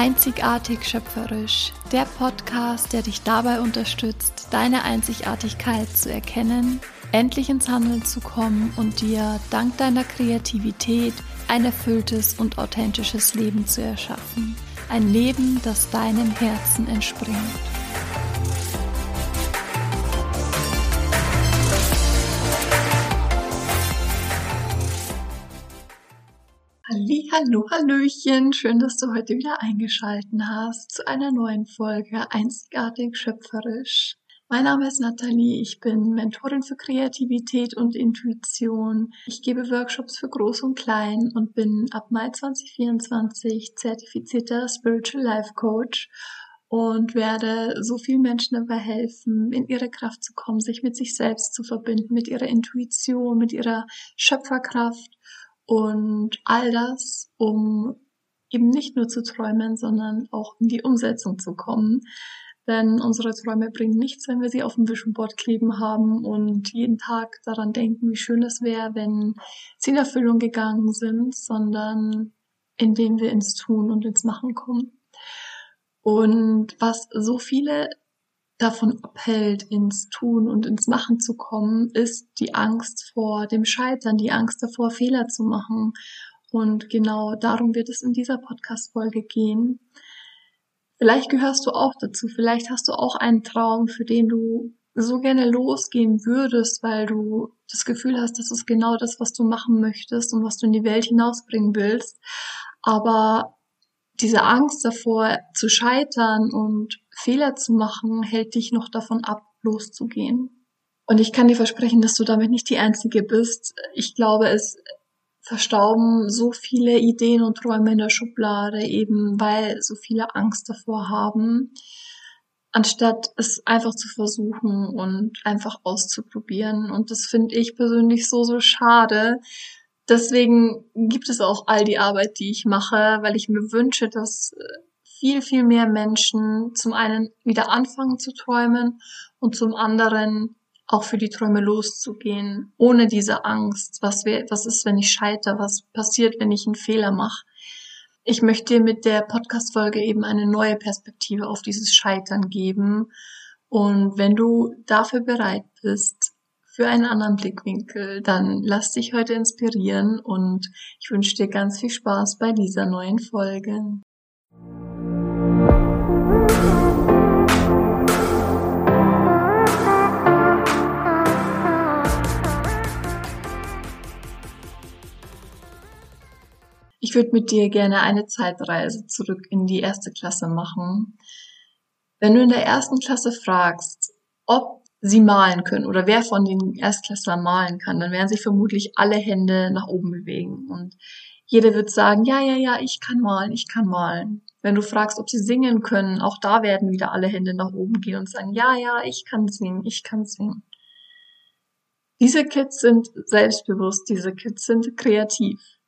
Einzigartig schöpferisch, der Podcast, der dich dabei unterstützt, deine Einzigartigkeit zu erkennen, endlich ins Handeln zu kommen und dir dank deiner Kreativität ein erfülltes und authentisches Leben zu erschaffen. Ein Leben, das deinem Herzen entspringt. Hallo, Hallöchen, schön, dass du heute wieder eingeschalten hast zu einer neuen Folge Einzigartig schöpferisch. Mein Name ist Nathalie, ich bin Mentorin für Kreativität und Intuition. Ich gebe Workshops für Groß und Klein und bin ab Mai 2024 zertifizierter Spiritual Life Coach und werde so vielen Menschen dabei helfen, in ihre Kraft zu kommen, sich mit sich selbst zu verbinden, mit ihrer Intuition, mit ihrer Schöpferkraft und all das, um eben nicht nur zu träumen, sondern auch in die Umsetzung zu kommen. Denn unsere Träume bringen nichts, wenn wir sie auf dem Vision Board kleben haben und jeden Tag daran denken, wie schön es wäre, wenn sie in Erfüllung gegangen sind, sondern indem wir ins Tun und ins Machen kommen. Und was so viele davon abhält, ins Tun und ins Machen zu kommen, ist die Angst vor dem Scheitern, die Angst davor, Fehler zu machen. Und genau darum wird es in dieser Podcast-Folge gehen. Vielleicht gehörst du auch dazu, vielleicht hast du auch einen Traum, für den du so gerne losgehen würdest, weil du das Gefühl hast, das ist genau das, was du machen möchtest und was du in die Welt hinausbringen willst. Aber diese Angst davor zu scheitern und Fehler zu machen, hält dich noch davon ab, loszugehen. Und ich kann dir versprechen, dass du damit nicht die Einzige bist. Ich glaube, es verstauben so viele Ideen und Träume in der Schublade, eben weil so viele Angst davor haben, anstatt es einfach zu versuchen und einfach auszuprobieren. Und das finde ich persönlich so, so schade, deswegen gibt es auch all die Arbeit, die ich mache, weil ich mir wünsche, dass äh, viel, viel mehr Menschen zum einen wieder anfangen zu träumen und zum anderen auch für die Träume loszugehen, ohne diese Angst, was, wär, was ist, wenn ich scheitere, was passiert, wenn ich einen Fehler mache. Ich möchte mit der Podcast-Folge eben eine neue Perspektive auf dieses Scheitern geben. Und wenn du dafür bereit bist, für einen anderen Blickwinkel, dann lass dich heute inspirieren und ich wünsche dir ganz viel Spaß bei dieser neuen Folge. Ich würde mit dir gerne eine Zeitreise zurück in die erste Klasse machen. Wenn du in der ersten Klasse fragst, ob sie malen können oder wer von den Erstklässlern malen kann, dann werden sich vermutlich alle Hände nach oben bewegen und jeder wird sagen, ja, ja, ja, ich kann malen, ich kann malen. Wenn du fragst, ob sie singen können, auch da werden wieder alle Hände nach oben gehen und sagen, ja, ja, ich kann singen, ich kann singen. Diese Kids sind selbstbewusst, diese Kids sind kreativ.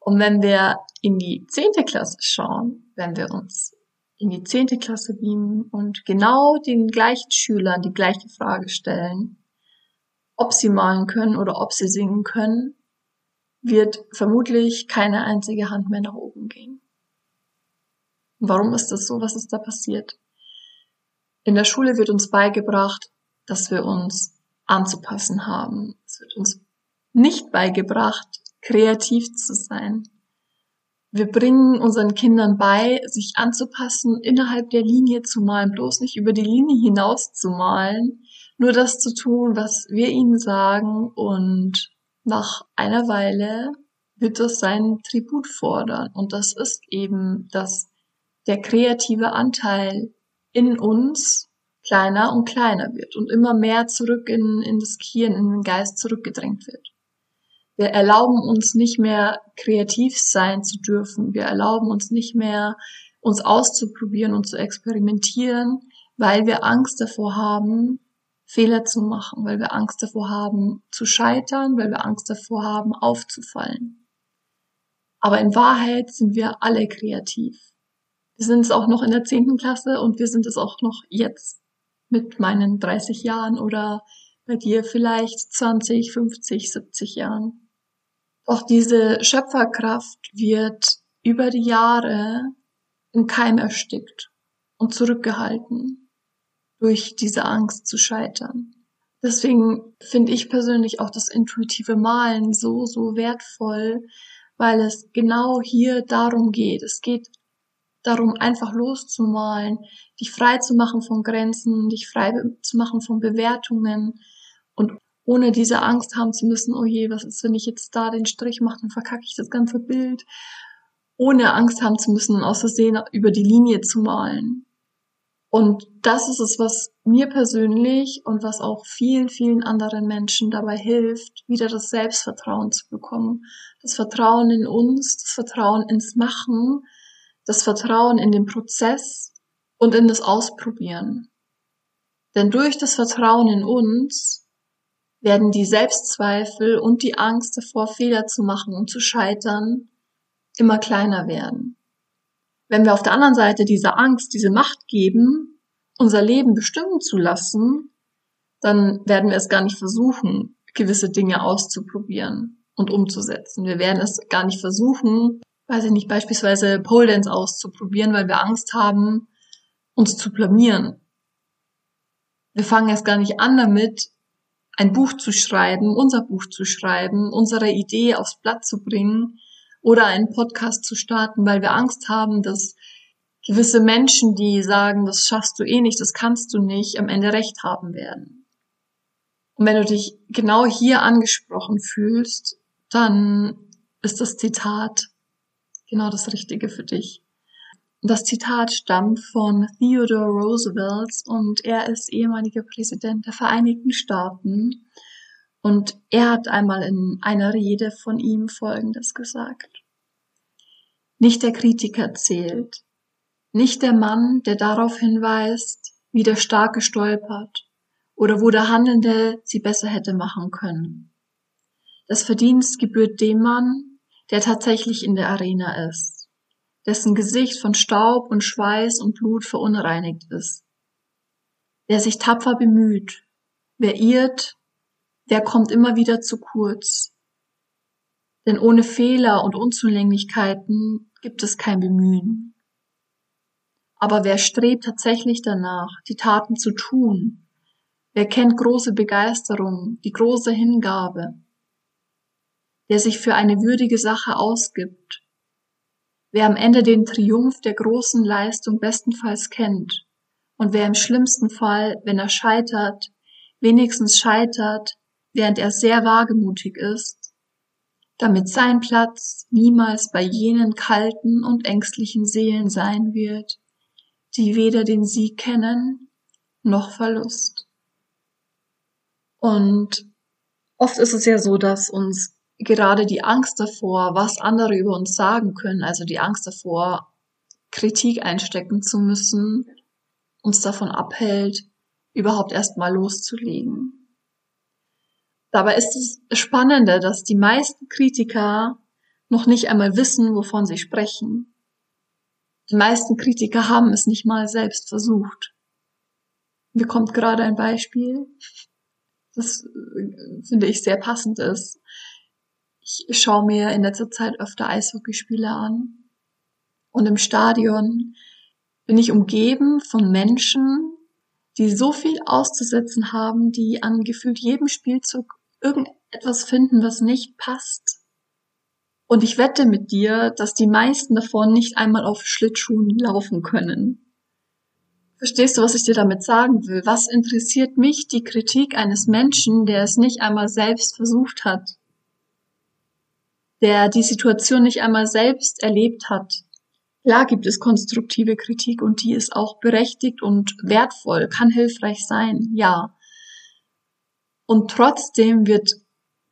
Und wenn wir in die zehnte Klasse schauen, wenn wir uns in die zehnte Klasse beamen und genau den gleichen Schülern die gleiche Frage stellen, ob sie malen können oder ob sie singen können, wird vermutlich keine einzige Hand mehr nach oben gehen. Warum ist das so? Was ist da passiert? In der Schule wird uns beigebracht, dass wir uns anzupassen haben. Es wird uns nicht beigebracht, kreativ zu sein. Wir bringen unseren Kindern bei, sich anzupassen, innerhalb der Linie zu malen, bloß nicht über die Linie hinaus zu malen, nur das zu tun, was wir ihnen sagen und nach einer Weile wird das seinen Tribut fordern und das ist eben, dass der kreative Anteil in uns kleiner und kleiner wird und immer mehr zurück in, in das Gehirn, in den Geist zurückgedrängt wird. Wir erlauben uns nicht mehr kreativ sein zu dürfen. Wir erlauben uns nicht mehr uns auszuprobieren und zu experimentieren, weil wir Angst davor haben, Fehler zu machen, weil wir Angst davor haben zu scheitern, weil wir Angst davor haben aufzufallen. Aber in Wahrheit sind wir alle kreativ. Wir sind es auch noch in der zehnten Klasse und wir sind es auch noch jetzt mit meinen 30 Jahren oder bei dir vielleicht 20, 50, 70 Jahren. Doch diese Schöpferkraft wird über die Jahre im Keim erstickt und zurückgehalten durch diese Angst zu scheitern. Deswegen finde ich persönlich auch das intuitive Malen so, so wertvoll, weil es genau hier darum geht. Es geht darum, einfach loszumalen, dich frei zu machen von Grenzen, dich frei zu machen von Bewertungen und ohne diese Angst haben zu müssen, oh je, was ist, wenn ich jetzt da den Strich mache, dann verkacke ich das ganze Bild. Ohne Angst haben zu müssen, aus Versehen über die Linie zu malen. Und das ist es, was mir persönlich und was auch vielen, vielen anderen Menschen dabei hilft, wieder das Selbstvertrauen zu bekommen. Das Vertrauen in uns, das Vertrauen ins Machen, das Vertrauen in den Prozess und in das Ausprobieren. Denn durch das Vertrauen in uns werden die Selbstzweifel und die Angst davor, Fehler zu machen und zu scheitern, immer kleiner werden. Wenn wir auf der anderen Seite dieser Angst, diese Macht geben, unser Leben bestimmen zu lassen, dann werden wir es gar nicht versuchen, gewisse Dinge auszuprobieren und umzusetzen. Wir werden es gar nicht versuchen, weiß ich nicht, beispielsweise Pole Dance auszuprobieren, weil wir Angst haben, uns zu blamieren. Wir fangen erst gar nicht an damit, ein Buch zu schreiben, unser Buch zu schreiben, unsere Idee aufs Blatt zu bringen, oder einen Podcast zu starten, weil wir Angst haben, dass gewisse Menschen, die sagen, das schaffst du eh nicht, das kannst du nicht, am Ende recht haben werden. Und wenn du dich genau hier angesprochen fühlst, dann ist das Zitat genau das Richtige für dich. Das Zitat stammt von Theodore Roosevelt und er ist ehemaliger Präsident der Vereinigten Staaten und er hat einmal in einer Rede von ihm Folgendes gesagt. Nicht der Kritiker zählt, nicht der Mann, der darauf hinweist, wie der Starke stolpert oder wo der Handelnde sie besser hätte machen können. Das Verdienst gebührt dem Mann, der tatsächlich in der Arena ist, dessen Gesicht von Staub und Schweiß und Blut verunreinigt ist, der sich tapfer bemüht, wer irrt, der kommt immer wieder zu kurz. Denn ohne Fehler und Unzulänglichkeiten gibt es kein Bemühen. Aber wer strebt tatsächlich danach, die Taten zu tun? Wer kennt große Begeisterung, die große Hingabe? Der sich für eine würdige Sache ausgibt? Wer am Ende den Triumph der großen Leistung bestenfalls kennt? Und wer im schlimmsten Fall, wenn er scheitert, wenigstens scheitert, während er sehr wagemutig ist, damit sein Platz niemals bei jenen kalten und ängstlichen Seelen sein wird, die weder den Sieg kennen noch Verlust. Und oft ist es ja so, dass uns gerade die Angst davor, was andere über uns sagen können, also die Angst davor, Kritik einstecken zu müssen, uns davon abhält, überhaupt erst mal loszulegen. Dabei ist es Spannende, dass die meisten Kritiker noch nicht einmal wissen, wovon sie sprechen. Die meisten Kritiker haben es nicht mal selbst versucht. Mir kommt gerade ein Beispiel, das äh, finde ich sehr passend ist. Ich schaue mir in letzter Zeit öfter Eishockeyspiele an und im Stadion bin ich umgeben von Menschen, die so viel auszusetzen haben, die an gefühlt jedem Spielzug irgendetwas finden, was nicht passt. Und ich wette mit dir, dass die meisten davon nicht einmal auf Schlittschuhen laufen können. Verstehst du, was ich dir damit sagen will? Was interessiert mich die Kritik eines Menschen, der es nicht einmal selbst versucht hat? Der die Situation nicht einmal selbst erlebt hat? Klar gibt es konstruktive Kritik und die ist auch berechtigt und wertvoll, kann hilfreich sein, ja. Und trotzdem wird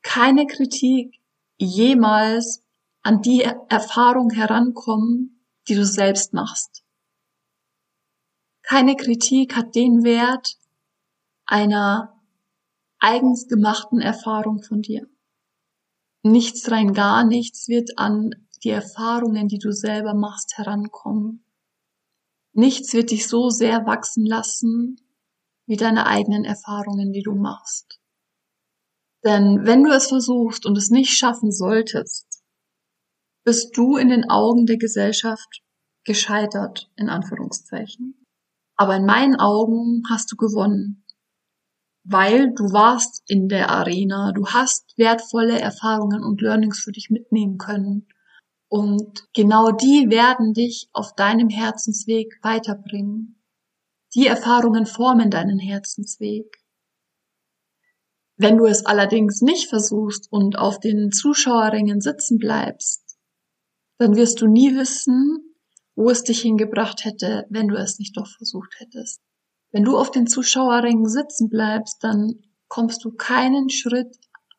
keine Kritik jemals an die Erfahrung herankommen, die du selbst machst. Keine Kritik hat den Wert einer eigens gemachten Erfahrung von dir. Nichts rein gar nichts wird an die Erfahrungen, die du selber machst, herankommen. Nichts wird dich so sehr wachsen lassen wie deine eigenen Erfahrungen, die du machst. Denn wenn du es versuchst und es nicht schaffen solltest, bist du in den Augen der Gesellschaft gescheitert, in Anführungszeichen. Aber in meinen Augen hast du gewonnen, weil du warst in der Arena, du hast wertvolle Erfahrungen und Learnings für dich mitnehmen können. Und genau die werden dich auf deinem Herzensweg weiterbringen. Die Erfahrungen formen deinen Herzensweg. Wenn du es allerdings nicht versuchst und auf den Zuschauerringen sitzen bleibst, dann wirst du nie wissen, wo es dich hingebracht hätte, wenn du es nicht doch versucht hättest. Wenn du auf den Zuschauerringen sitzen bleibst, dann kommst du keinen Schritt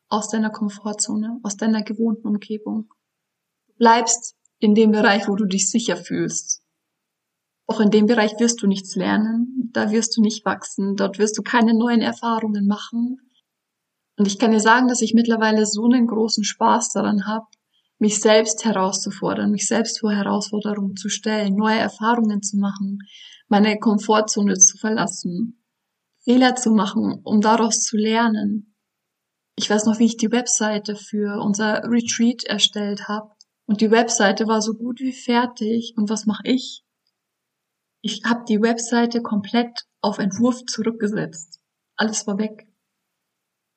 aus deiner Komfortzone, aus deiner gewohnten Umgebung. Du bleibst in dem Bereich, wo du dich sicher fühlst. Auch in dem Bereich wirst du nichts lernen, da wirst du nicht wachsen, dort wirst du keine neuen Erfahrungen machen. Und ich kann dir sagen, dass ich mittlerweile so einen großen Spaß daran habe, mich selbst herauszufordern, mich selbst vor Herausforderungen zu stellen, neue Erfahrungen zu machen, meine Komfortzone zu verlassen, Fehler zu machen, um daraus zu lernen. Ich weiß noch, wie ich die Webseite für unser Retreat erstellt habe. Und die Webseite war so gut wie fertig. Und was mache ich? Ich habe die Webseite komplett auf Entwurf zurückgesetzt. Alles war weg.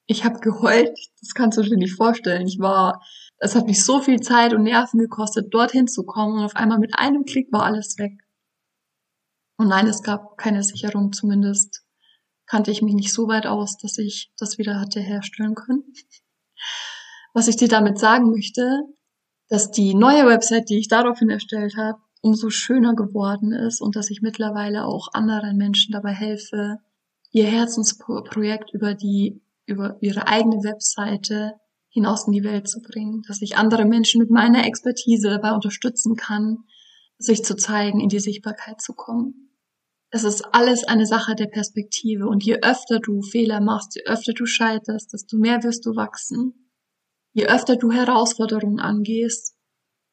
Ich habe geheult, das kannst du dir nicht vorstellen. Ich war es hat mich so viel Zeit und Nerven gekostet, dorthin zu kommen und auf einmal mit einem Klick war alles weg. Und nein, es gab keine Sicherung, zumindest kannte ich mich nicht so weit aus, dass ich das wieder hatte herstellen können. Was ich dir damit sagen möchte, dass die neue Website, die ich daraufhin erstellt habe, umso schöner geworden ist und dass ich mittlerweile auch anderen Menschen dabei helfe, ihr Herzensprojekt über die, über ihre eigene Webseite hinaus in die Welt zu bringen, dass ich andere Menschen mit meiner Expertise dabei unterstützen kann, sich zu zeigen, in die Sichtbarkeit zu kommen. Es ist alles eine Sache der Perspektive und je öfter du Fehler machst, je öfter du scheiterst, desto mehr wirst du wachsen. Je öfter du Herausforderungen angehst,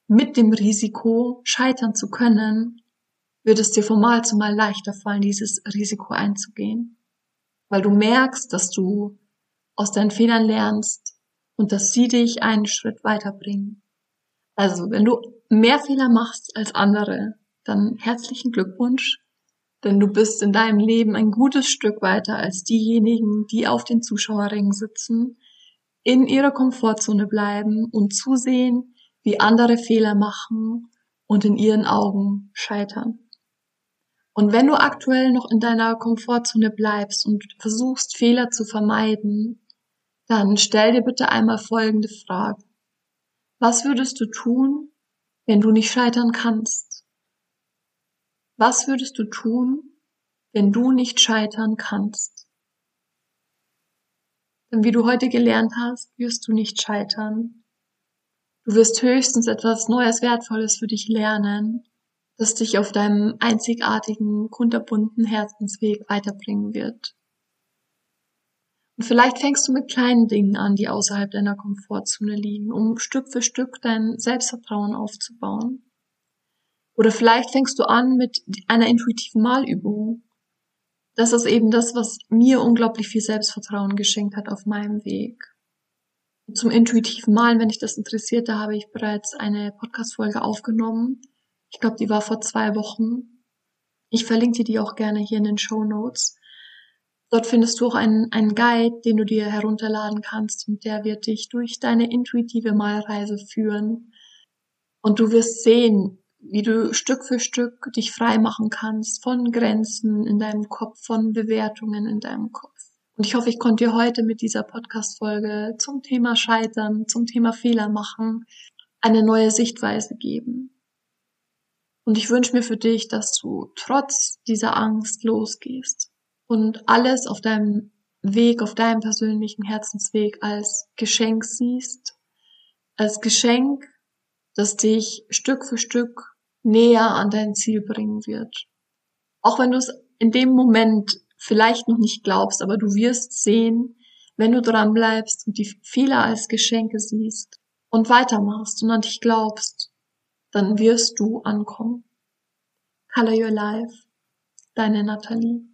mit dem Risiko scheitern zu können, wird es dir von Mal zu Mal leichter fallen, dieses Risiko einzugehen. Weil du merkst, dass du aus deinen Fehlern lernst, und dass sie dich einen Schritt weiterbringen. Also, wenn du mehr Fehler machst als andere, dann herzlichen Glückwunsch, denn du bist in deinem Leben ein gutes Stück weiter als diejenigen, die auf den Zuschauerringen sitzen, in ihrer Komfortzone bleiben und zusehen, wie andere Fehler machen und in ihren Augen scheitern. Und wenn du aktuell noch in deiner Komfortzone bleibst und versuchst, Fehler zu vermeiden, dann stell dir bitte einmal folgende Frage. Was würdest du tun, wenn du nicht scheitern kannst? Was würdest du tun, wenn du nicht scheitern kannst? Denn wie du heute gelernt hast, wirst du nicht scheitern. Du wirst höchstens etwas Neues, Wertvolles für dich lernen, das dich auf deinem einzigartigen, kunterbunten Herzensweg weiterbringen wird. Und vielleicht fängst du mit kleinen Dingen an, die außerhalb deiner Komfortzone liegen, um Stück für Stück dein Selbstvertrauen aufzubauen. Oder vielleicht fängst du an mit einer intuitiven Malübung. Das ist eben das, was mir unglaublich viel Selbstvertrauen geschenkt hat auf meinem Weg. Zum intuitiven Malen, wenn dich das interessiert, da habe ich bereits eine Podcast-Folge aufgenommen. Ich glaube, die war vor zwei Wochen. Ich verlinke dir die auch gerne hier in den Show Notes. Dort findest du auch einen, einen Guide, den du dir herunterladen kannst und der wird dich durch deine intuitive Malreise führen. Und du wirst sehen, wie du Stück für Stück dich frei machen kannst von Grenzen in deinem Kopf, von Bewertungen in deinem Kopf. Und ich hoffe, ich konnte dir heute mit dieser Podcast-Folge zum Thema Scheitern, zum Thema Fehler machen, eine neue Sichtweise geben. Und ich wünsche mir für dich, dass du trotz dieser Angst losgehst und alles auf deinem Weg, auf deinem persönlichen Herzensweg als Geschenk siehst, als Geschenk, das dich Stück für Stück näher an dein Ziel bringen wird. Auch wenn du es in dem Moment vielleicht noch nicht glaubst, aber du wirst sehen, wenn du dran bleibst und die Fehler als Geschenke siehst und weitermachst und an dich glaubst, dann wirst du ankommen. Color Your Life, deine Nathalie.